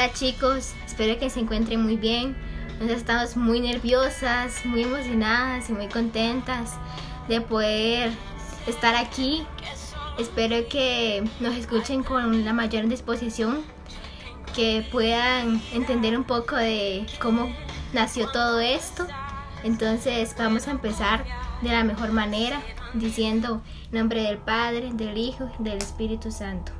Hola chicos, espero que se encuentren muy bien. Nos estamos muy nerviosas, muy emocionadas y muy contentas de poder estar aquí. Espero que nos escuchen con la mayor disposición, que puedan entender un poco de cómo nació todo esto. Entonces vamos a empezar de la mejor manera diciendo en nombre del Padre, del Hijo del Espíritu Santo.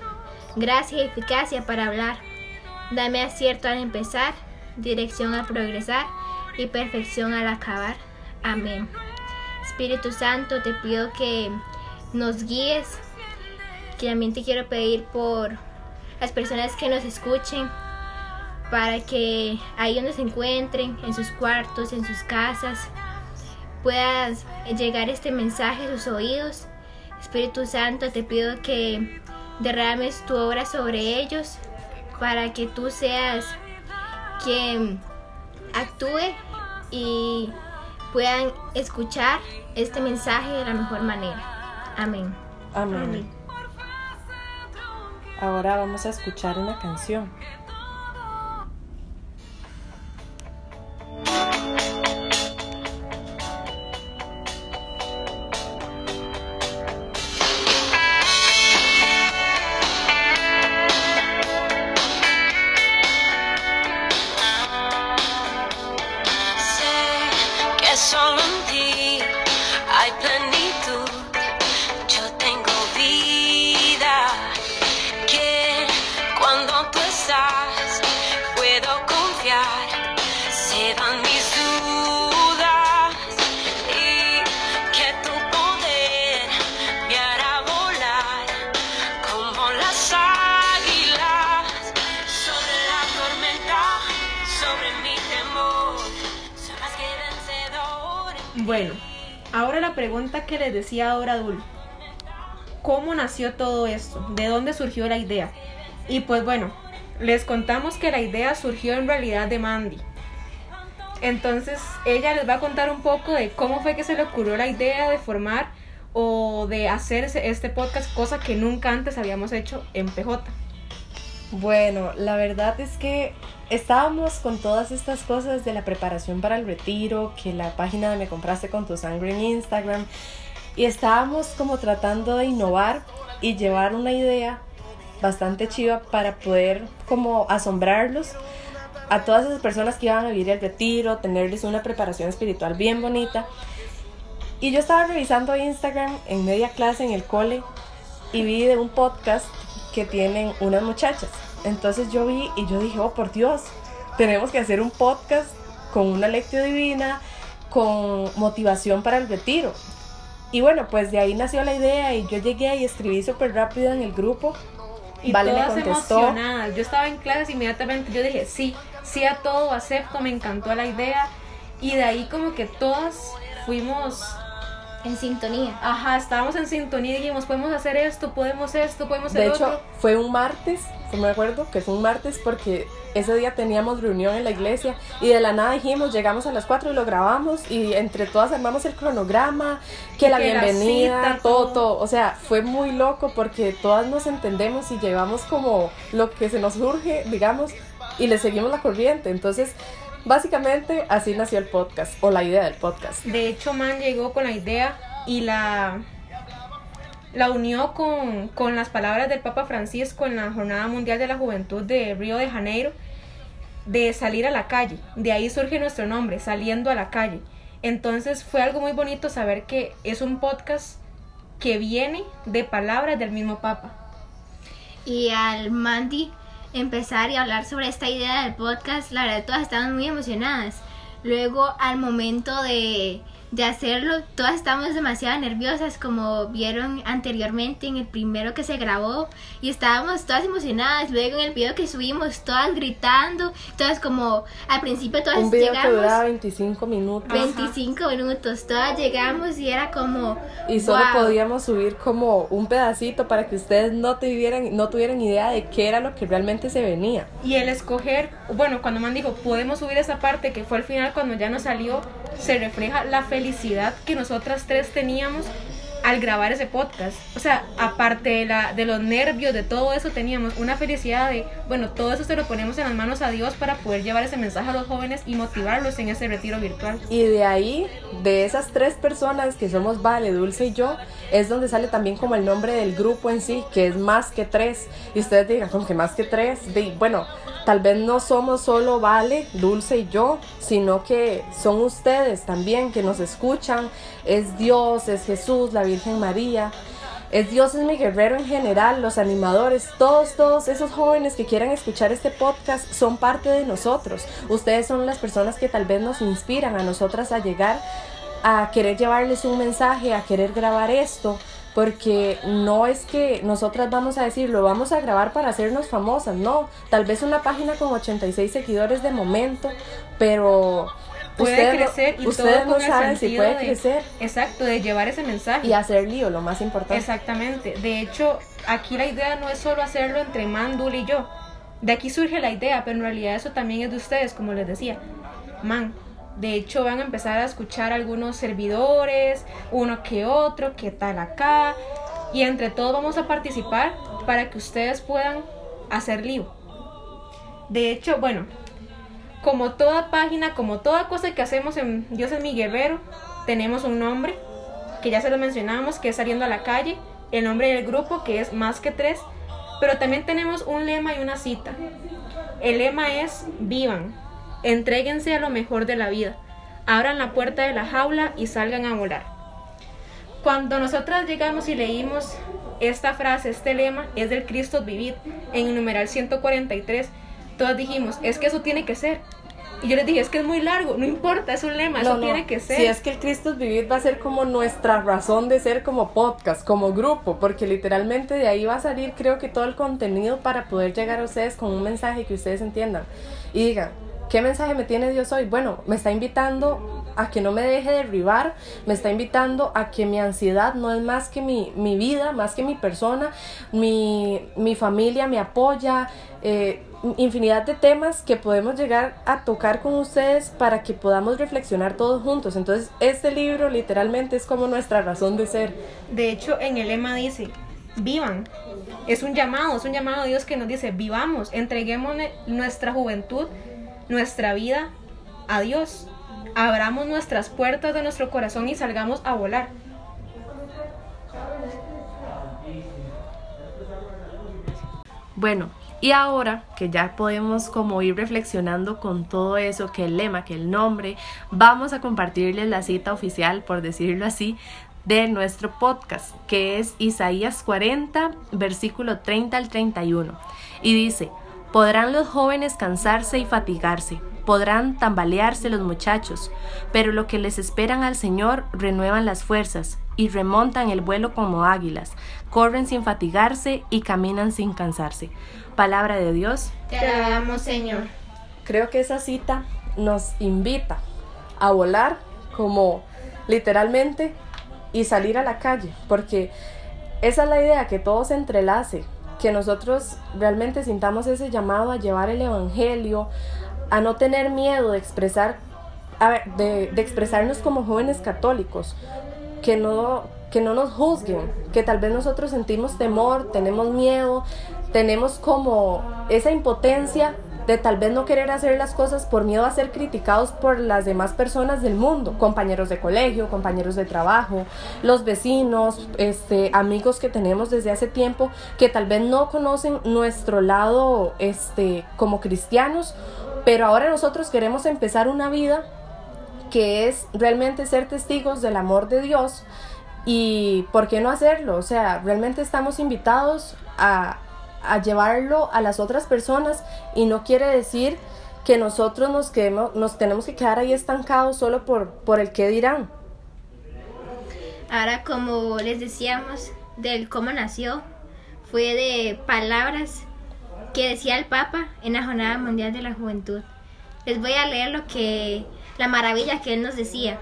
gracia y eficacia para hablar. Dame acierto al empezar, dirección al progresar y perfección al acabar. Amén. Espíritu Santo, te pido que nos guíes, también te quiero pedir por las personas que nos escuchen, para que ahí donde se encuentren, en sus cuartos, en sus casas, puedas llegar este mensaje a sus oídos. Espíritu Santo, te pido que derrames tu obra sobre ellos para que tú seas quien actúe y puedan escuchar este mensaje de la mejor manera. Amén. Amén. Ahora vamos a escuchar una canción. Pregunta que les decía ahora Dul. ¿Cómo nació todo esto? ¿De dónde surgió la idea? Y pues bueno, les contamos que la idea surgió en realidad de Mandy. Entonces ella les va a contar un poco de cómo fue que se le ocurrió la idea de formar o de hacer este podcast, cosa que nunca antes habíamos hecho en PJ. Bueno, la verdad es que estábamos con todas estas cosas de la preparación para el retiro, que la página de Me Compraste con tu Sangre en Instagram, y estábamos como tratando de innovar y llevar una idea bastante chiva para poder como asombrarlos a todas esas personas que iban a vivir el retiro, tenerles una preparación espiritual bien bonita. Y yo estaba revisando Instagram en media clase en el cole y vi de un podcast que tienen unas muchachas. Entonces yo vi y yo dije, oh por Dios, tenemos que hacer un podcast con una lectio divina, con motivación para el retiro. Y bueno, pues de ahí nació la idea y yo llegué y escribí súper rápido en el grupo. Y vale, todas me contestó. emocionadas. Yo estaba en clase inmediatamente yo dije, sí, sí a todo, acepto, me encantó la idea. Y de ahí como que todas fuimos en sintonía. Ajá, estábamos en sintonía y dijimos, podemos hacer esto, podemos esto, podemos hacer De hecho, fue un martes, me acuerdo que fue un martes porque ese día teníamos reunión en la iglesia y de la nada dijimos, llegamos a las 4 y lo grabamos y entre todas armamos el cronograma, que la bienvenida, todo, todo. O sea, fue muy loco porque todas nos entendemos y llevamos como lo que se nos surge, digamos, y le seguimos la corriente. Entonces, Básicamente así nació el podcast o la idea del podcast. De hecho, Man llegó con la idea y la, la unió con, con las palabras del Papa Francisco en la Jornada Mundial de la Juventud de Río de Janeiro de salir a la calle. De ahí surge nuestro nombre, saliendo a la calle. Entonces fue algo muy bonito saber que es un podcast que viene de palabras del mismo Papa. Y al Mandy empezar y hablar sobre esta idea del podcast, la verdad todas estaban muy emocionadas. Luego al momento de de hacerlo. Todas estamos demasiado nerviosas como vieron anteriormente en el primero que se grabó y estábamos todas emocionadas. Luego en el video que subimos todas gritando, todas como al principio todas Un video llegamos. que duraba 25 minutos 25 minutos, todas llegamos y era como y solo wow. podíamos subir como un pedacito para que ustedes no tuvieran, no tuvieran idea de qué era lo que realmente se venía. Y el escoger, bueno, cuando Man dijo, podemos subir esa parte que fue al final cuando ya nos salió, se refleja la felicidad que nosotras tres teníamos al grabar ese podcast. O sea, aparte de, la, de los nervios, de todo eso, teníamos una felicidad de, bueno, todo eso se lo ponemos en las manos a Dios para poder llevar ese mensaje a los jóvenes y motivarlos en ese retiro virtual. Y de ahí, de esas tres personas que somos Vale, Dulce y yo, es donde sale también como el nombre del grupo en sí, que es más que tres. Y ustedes digan, como que más que tres? De, bueno, tal vez no somos solo Vale, Dulce y yo, sino que son ustedes también que nos escuchan. Es Dios, es Jesús, la Virgen María. Es Dios, es mi guerrero en general, los animadores, todos, todos esos jóvenes que quieran escuchar este podcast son parte de nosotros. Ustedes son las personas que tal vez nos inspiran a nosotras a llegar a querer llevarles un mensaje, a querer grabar esto, porque no es que nosotras vamos a decir, lo vamos a grabar para hacernos famosas, no, tal vez una página con 86 seguidores de momento, pero Puede ustedes no- crecer y ustedes todo no saben si puede de- crecer Exacto, de llevar ese mensaje. y hacer lío, lo más importante. Exactamente. De hecho, aquí la idea no es solo hacerlo entre Man, Dul y yo. De aquí surge la idea, pero en realidad eso también es de ustedes, como les decía. Man, de hecho van a empezar a escuchar algunos servidores, uno que otro, qué tal acá. Y entre todos vamos a participar para que ustedes puedan hacer lío. De hecho, bueno, como toda página, como toda cosa que hacemos en Dios es mi guerrero, tenemos un nombre que ya se lo mencionamos, que es saliendo a la calle, el nombre del grupo que es más que tres, pero también tenemos un lema y una cita. El lema es vivan, entréguense a lo mejor de la vida, abran la puerta de la jaula y salgan a volar. Cuando nosotras llegamos y leímos esta frase, este lema, es del Cristo Vivir, en el numeral 143, todas dijimos, es que eso tiene que ser. Y yo les dije, es que es muy largo, no importa, es un lema, eso no. tiene que ser. Si es que el Cristo Vivir va a ser como nuestra razón de ser como podcast, como grupo, porque literalmente de ahí va a salir creo que todo el contenido para poder llegar a ustedes con un mensaje que ustedes entiendan. Y digan, ¿qué mensaje me tiene Dios hoy? Bueno, me está invitando a que no me deje derribar, me está invitando a que mi ansiedad no es más que mi, mi vida, más que mi persona, mi, mi familia me apoya, eh, infinidad de temas que podemos llegar a tocar con ustedes para que podamos reflexionar todos juntos. Entonces, este libro literalmente es como nuestra razón de ser. De hecho, en el lema dice, vivan. Es un llamado, es un llamado a Dios que nos dice, vivamos, entreguemos nuestra juventud, nuestra vida a Dios. Abramos nuestras puertas de nuestro corazón y salgamos a volar. Bueno, y ahora que ya podemos como ir reflexionando con todo eso, que el lema, que el nombre, vamos a compartirles la cita oficial, por decirlo así, de nuestro podcast, que es Isaías 40, versículo 30 al 31. Y dice, podrán los jóvenes cansarse y fatigarse, podrán tambalearse los muchachos, pero lo que les esperan al Señor renuevan las fuerzas y remontan el vuelo como águilas, corren sin fatigarse y caminan sin cansarse. Palabra de Dios. Te alabamos, Señor. Creo que esa cita nos invita a volar como literalmente y salir a la calle, porque esa es la idea, que todo se entrelace, que nosotros realmente sintamos ese llamado a llevar el Evangelio, a no tener miedo de expresar, de, de expresarnos como jóvenes católicos, que no, que no nos juzguen, que tal vez nosotros sentimos temor, tenemos miedo, tenemos como esa impotencia de tal vez no querer hacer las cosas por miedo a ser criticados por las demás personas del mundo, compañeros de colegio, compañeros de trabajo, los vecinos, este, amigos que tenemos desde hace tiempo que tal vez no conocen nuestro lado este, como cristianos, pero ahora nosotros queremos empezar una vida que es realmente ser testigos del amor de Dios y por qué no hacerlo, o sea, realmente estamos invitados a, a llevarlo a las otras personas y no quiere decir que nosotros nos, quedemos, nos tenemos que quedar ahí estancados solo por, por el que dirán. Ahora como les decíamos del cómo nació, fue de palabras que decía el Papa en la Jornada Mundial de la Juventud. Les voy a leer lo que la maravilla que él nos decía.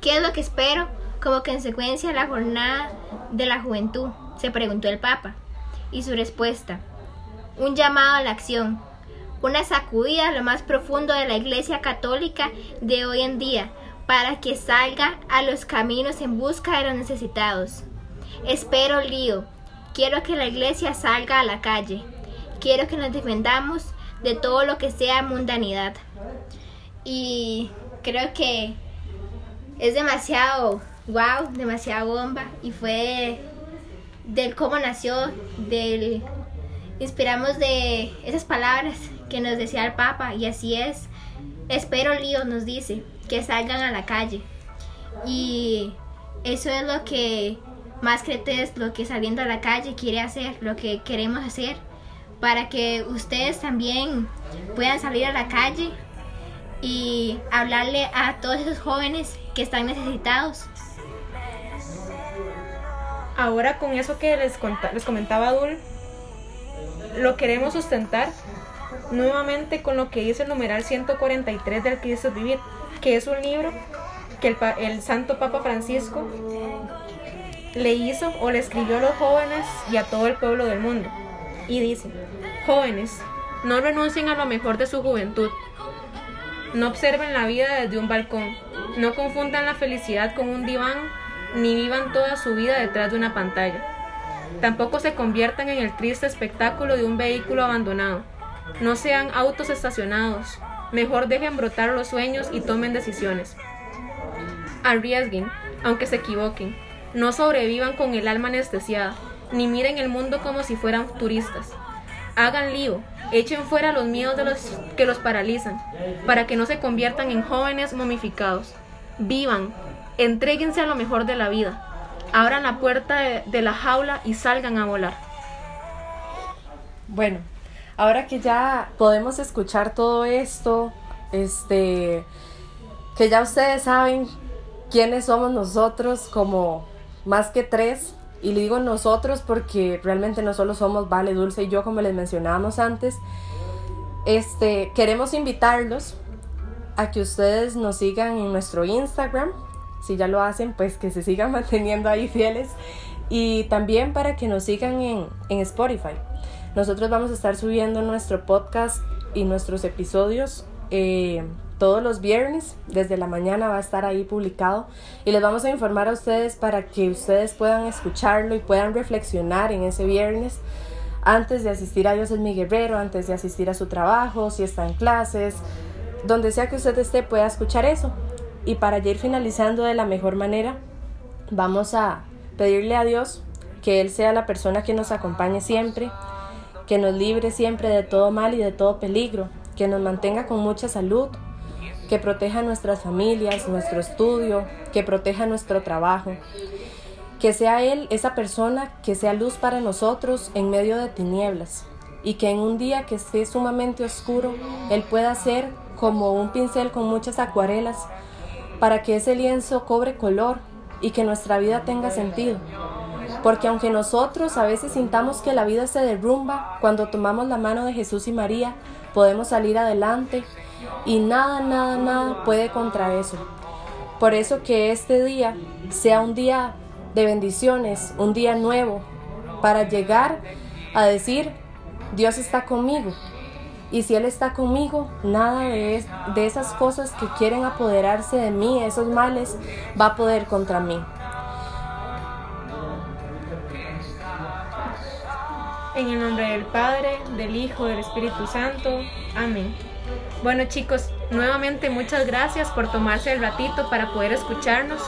¿Qué es lo que espero como consecuencia de la Jornada de la Juventud? se preguntó el Papa. Y su respuesta, un llamado a la acción, una sacudida a lo más profundo de la Iglesia Católica de hoy en día, para que salga a los caminos en busca de los necesitados. Espero lío, quiero que la Iglesia salga a la calle, quiero que nos defendamos de todo lo que sea mundanidad. Y creo que es demasiado wow, demasiado bomba y fue del cómo nació, del inspiramos de esas palabras que nos decía el Papa y así es. Espero lío nos dice que salgan a la calle y eso es lo que más cretes lo que saliendo a la calle quiere hacer, lo que queremos hacer para que ustedes también puedan salir a la calle y hablarle a todos esos jóvenes que están necesitados. Ahora con eso que les, les comentaba Dul, lo queremos sustentar nuevamente con lo que dice el numeral 143 del Cristo Vivir, que es un libro que el, el Santo Papa Francisco le hizo o le escribió a los jóvenes y a todo el pueblo del mundo. Y dice, jóvenes, no renuncien a lo mejor de su juventud. No observen la vida desde un balcón. No confundan la felicidad con un diván, ni vivan toda su vida detrás de una pantalla. Tampoco se conviertan en el triste espectáculo de un vehículo abandonado. No sean autos estacionados. Mejor dejen brotar los sueños y tomen decisiones. Arriesguen, aunque se equivoquen. No sobrevivan con el alma anestesiada, ni miren el mundo como si fueran turistas. Hagan lío, echen fuera los miedos que los paralizan, para que no se conviertan en jóvenes momificados. Vivan, entréguense a lo mejor de la vida, abran la puerta de, de la jaula y salgan a volar. Bueno, ahora que ya podemos escuchar todo esto, este, que ya ustedes saben quiénes somos nosotros como más que tres, y le digo nosotros porque realmente no solo somos Vale, Dulce y yo, como les mencionábamos antes. Este, queremos invitarlos a que ustedes nos sigan en nuestro Instagram. Si ya lo hacen, pues que se sigan manteniendo ahí fieles. Y también para que nos sigan en, en Spotify. Nosotros vamos a estar subiendo nuestro podcast y nuestros episodios eh, todos los viernes, desde la mañana va a estar ahí publicado y les vamos a informar a ustedes para que ustedes puedan escucharlo y puedan reflexionar en ese viernes antes de asistir a Dios es mi guerrero, antes de asistir a su trabajo, si está en clases, donde sea que usted esté pueda escuchar eso. Y para ir finalizando de la mejor manera, vamos a pedirle a Dios que Él sea la persona que nos acompañe siempre, que nos libre siempre de todo mal y de todo peligro, que nos mantenga con mucha salud, que proteja nuestras familias, nuestro estudio, que proteja nuestro trabajo. Que sea Él esa persona que sea luz para nosotros en medio de tinieblas y que en un día que esté sumamente oscuro, Él pueda ser como un pincel con muchas acuarelas para que ese lienzo cobre color y que nuestra vida tenga sentido. Porque aunque nosotros a veces sintamos que la vida se derrumba, cuando tomamos la mano de Jesús y María, podemos salir adelante y nada, nada, nada puede contra eso. Por eso que este día sea un día de bendiciones, un día nuevo, para llegar a decir, Dios está conmigo. Y si Él está conmigo, nada de, de esas cosas que quieren apoderarse de mí, esos males, va a poder contra mí. En el nombre del Padre, del Hijo, del Espíritu Santo. Amén. Bueno chicos, nuevamente muchas gracias por tomarse el ratito para poder escucharnos.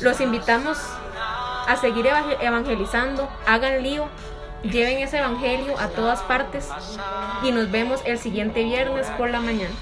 Los invitamos a seguir evangelizando, hagan lío, lleven ese evangelio a todas partes y nos vemos el siguiente viernes por la mañana.